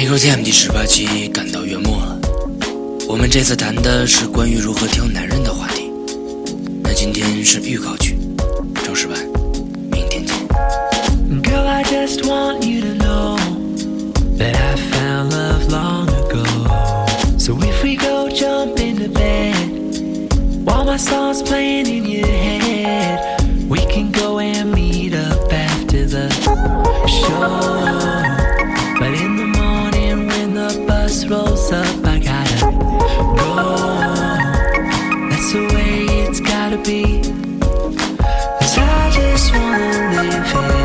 黑狗 TM 第十八期赶到月末了，我们这次谈的是关于如何挑男人的话题。那今天是预告曲，正式版，明天见。Songs playing in your head, we can go and meet up after the show. But in the morning when the rolls up, I gotta go. That's the way it's gotta be. Cause I just wanna live it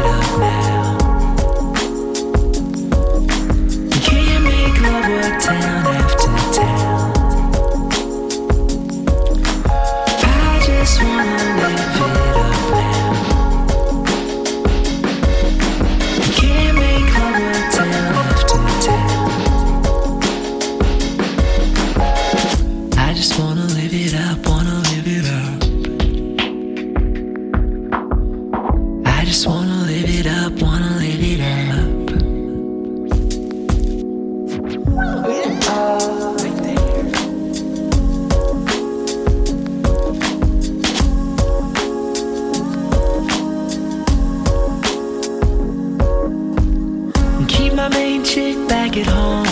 my main chick back at home.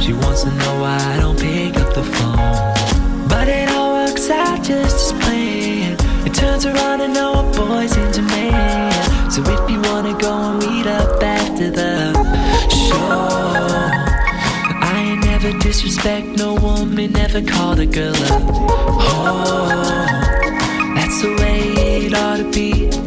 She wants to know why I don't pick up the phone. But it all works out just as planned. It turns around and now a boy's in demand. So if you wanna go and meet up after the show, I ain't never disrespect no woman, never called a girl up. whore. That's the way it ought to be.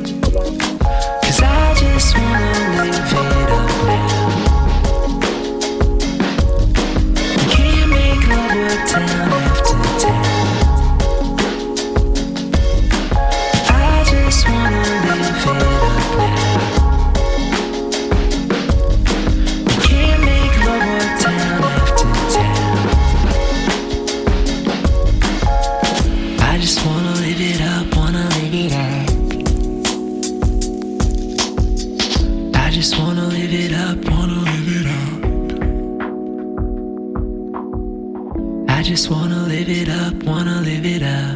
Just wanna live it up, wanna live it up.